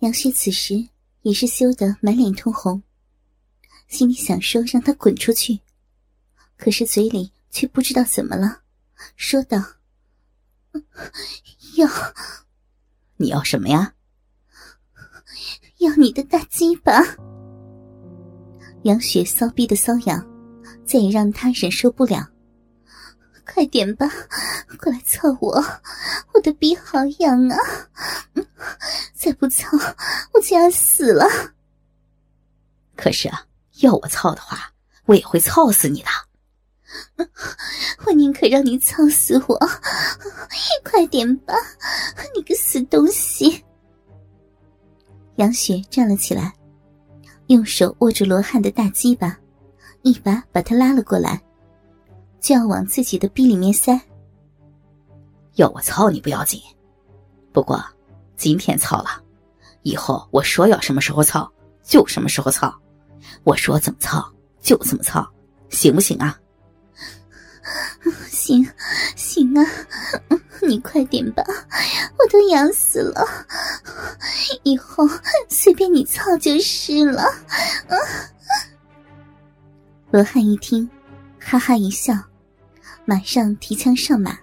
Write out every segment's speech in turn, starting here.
杨雪此时也是羞得满脸通红，心里想说让他滚出去，可是嘴里却不知道怎么了，说道：“要你要什么呀？要你的大鸡巴。”杨雪骚逼的瘙痒，再也让他忍受不了。快点吧，过来操我，我的逼好痒啊！再不操，我就要死了。可是啊，要我操的话，我也会操死你的。我宁可让你操死我，快点吧，你个死东西！杨雪站了起来。用手握住罗汉的大鸡巴，一把把他拉了过来，就要往自己的逼里面塞。要我操你不要紧，不过今天操了，以后我说要什么时候操就什么时候操，我说怎么操就怎么操，行不行啊？行，行啊，你快点吧，我都痒死了，以后随便你操就是了。罗汉一听，哈哈一笑，马上提枪上马，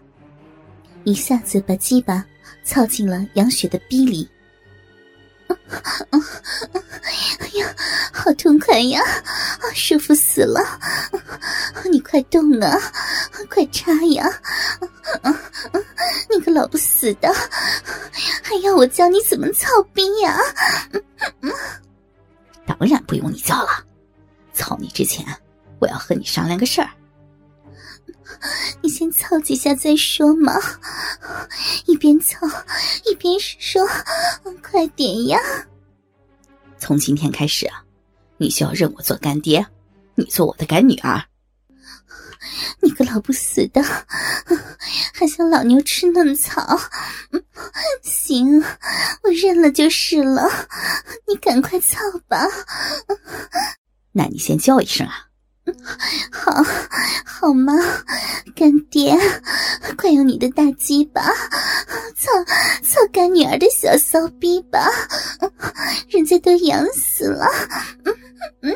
一下子把鸡巴操进了杨雪的逼里。哎呀，好痛快呀，舒服死了！你快动啊，快插呀！你个老不死的，还要我教你怎么操逼呀？当然不用你教了，操你之前，我要和你商量个事儿。你先操几下再说嘛，一边操一边说，快点呀！从今天开始啊，你需要认我做干爹，你做我的干女儿。你个老不死的，还想老牛吃嫩草？行，我认了就是了。你赶快操吧。那你先叫一声啊。好，好吗，干爹，快用你的大鸡巴操操干女儿的小骚逼吧，人家都痒死了。嗯嗯，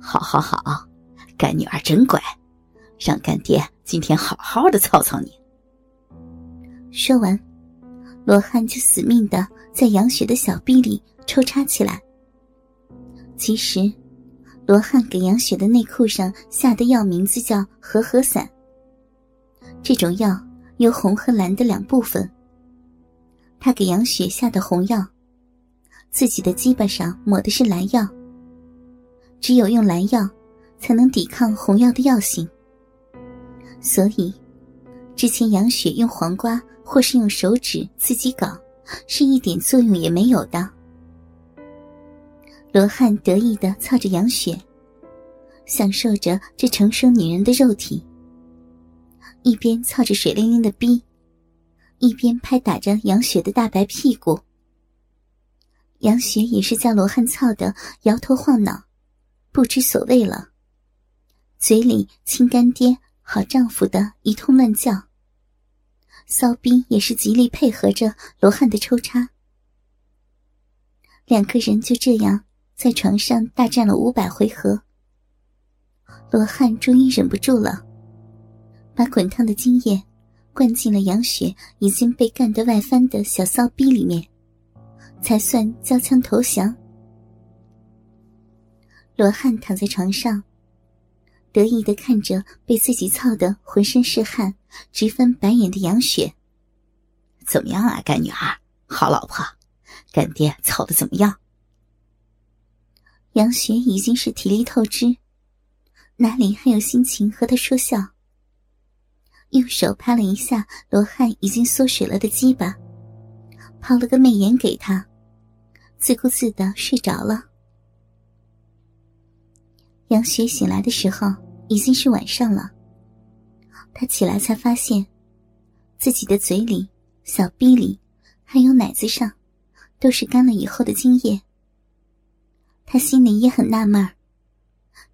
好好好，干女儿真乖，让干爹今天好好的操操你。说完，罗汉就死命的在杨雪的小臂里抽插起来。其实。罗汉给杨雪的内裤上下的药名字叫“和合散”。这种药有红和蓝的两部分。他给杨雪下的红药，自己的鸡巴上抹的是蓝药。只有用蓝药，才能抵抗红药的药性。所以，之前杨雪用黄瓜或是用手指自己搞，是一点作用也没有的。罗汉得意的操着杨雪，享受着这成熟女人的肉体，一边操着水灵灵的逼，一边拍打着杨雪的大白屁股。杨雪也是叫罗汉操的摇头晃脑，不知所谓了，嘴里亲干爹、好丈夫的一通乱叫。骚逼也是极力配合着罗汉的抽插，两个人就这样。在床上大战了五百回合，罗汉终于忍不住了，把滚烫的精液灌进了杨雪已经被干得外翻的小骚逼里面，才算交枪投降。罗汉躺在床上，得意的看着被自己操得浑身是汗、直翻白眼的杨雪：“怎么样啊，干女儿？好老婆，干爹操的怎么样？”杨雪已经是体力透支，哪里还有心情和他说笑？用手拍了一下罗汉已经缩水了的鸡巴，抛了个媚眼给他，自顾自的睡着了。杨雪醒来的时候已经是晚上了，她起来才发现，自己的嘴里、小臂里，还有奶子上，都是干了以后的精液。他心里也很纳闷，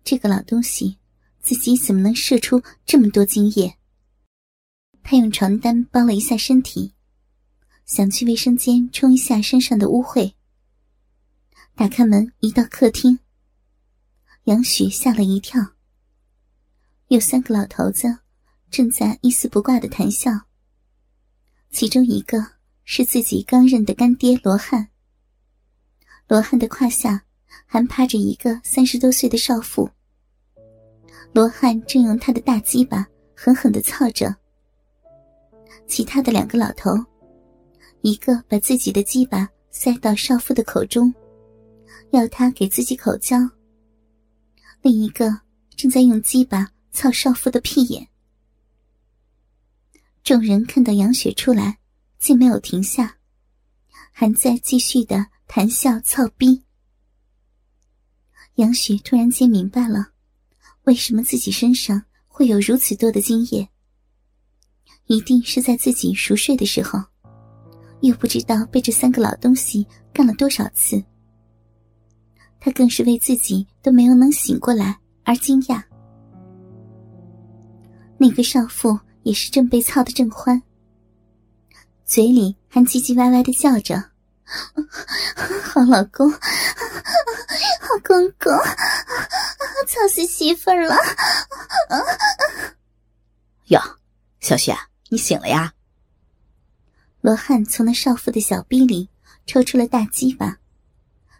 这个老东西自己怎么能射出这么多精液？他用床单包了一下身体，想去卫生间冲一下身上的污秽，打开门，一到客厅，杨雪吓了一跳。有三个老头子正在一丝不挂的谈笑，其中一个是自己刚认的干爹罗汉。罗汉的胯下还趴着一个三十多岁的少妇。罗汉正用他的大鸡巴狠狠的操着。其他的两个老头，一个把自己的鸡巴塞到少妇的口中。要他给自己口交，另一个正在用鸡巴操少妇的屁眼。众人看到杨雪出来，竟没有停下，还在继续的谈笑操逼。杨雪突然间明白了，为什么自己身上会有如此多的精液，一定是在自己熟睡的时候，又不知道被这三个老东西干了多少次。他更是为自己都没有能醒过来而惊讶。那个少妇也是正被操的正欢，嘴里还唧唧歪歪的叫着：“ 好老公，公公，操死媳妇儿了！”哟，小雪，你醒了呀？罗汉从那少妇的小臂里抽出了大鸡巴。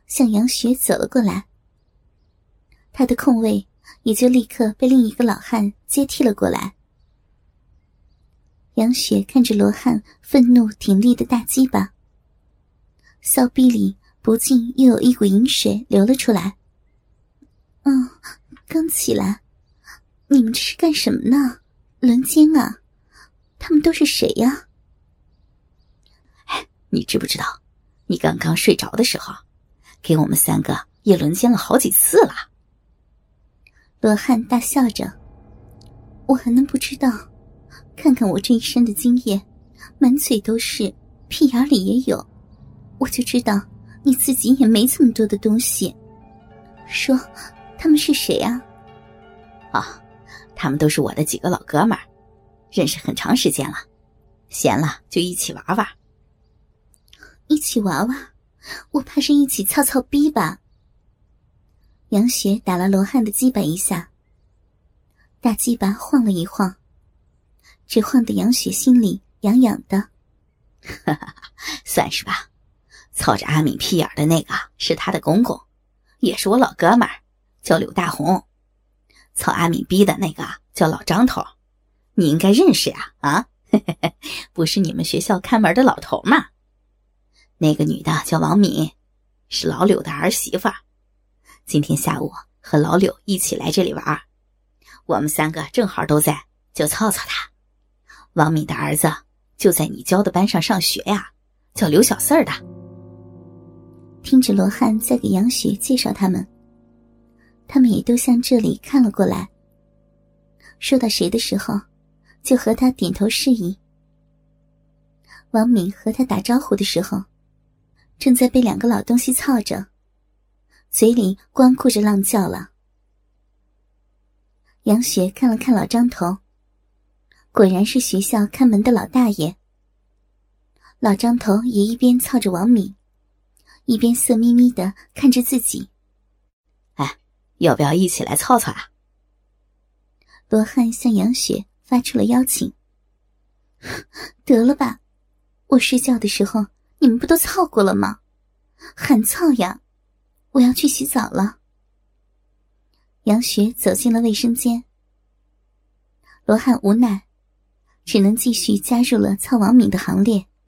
向杨雪走了过来，他的空位也就立刻被另一个老汉接替了过来。杨雪看着罗汉愤怒挺立的大鸡巴，骚逼里不禁又有一股淫水流了出来。嗯，刚起来，你们这是干什么呢？轮奸啊？他们都是谁呀？哎，你知不知道，你刚刚睡着的时候？给我们三个也轮奸了好几次了。罗汉大笑着：“我还能不知道？看看我这一身的精液，满嘴都是，屁眼里也有，我就知道你自己也没这么多的东西。说，他们是谁啊？啊，他们都是我的几个老哥们儿，认识很长时间了，闲了就一起玩玩。一起玩玩。”我怕是一起操操逼吧。杨雪打了罗汉的鸡巴一下，大鸡巴晃了一晃，只晃得杨雪心里痒痒的。哈哈，算是吧。操着阿敏屁眼的那个是他的公公，也是我老哥们儿，叫柳大红。操阿敏逼的那个叫老张头，你应该认识呀？啊，不是你们学校看门的老头吗？那个女的叫王敏，是老柳的儿媳妇。今天下午和老柳一起来这里玩，我们三个正好都在，就操操她。王敏的儿子就在你教的班上上学呀，叫刘小四儿的。听着罗汉在给杨雪介绍他们，他们也都向这里看了过来。说到谁的时候，就和他点头示意。王敏和他打招呼的时候。正在被两个老东西操着，嘴里光顾着浪叫了。杨雪看了看老张头，果然是学校看门的老大爷。老张头也一边操着王敏，一边色眯眯的看着自己。哎，要不要一起来操操啊？罗汉向杨雪发出了邀请。得了吧，我睡觉的时候。你们不都操过了吗？喊操呀！我要去洗澡了。杨雪走进了卫生间，罗汉无奈，只能继续加入了操王敏的行列。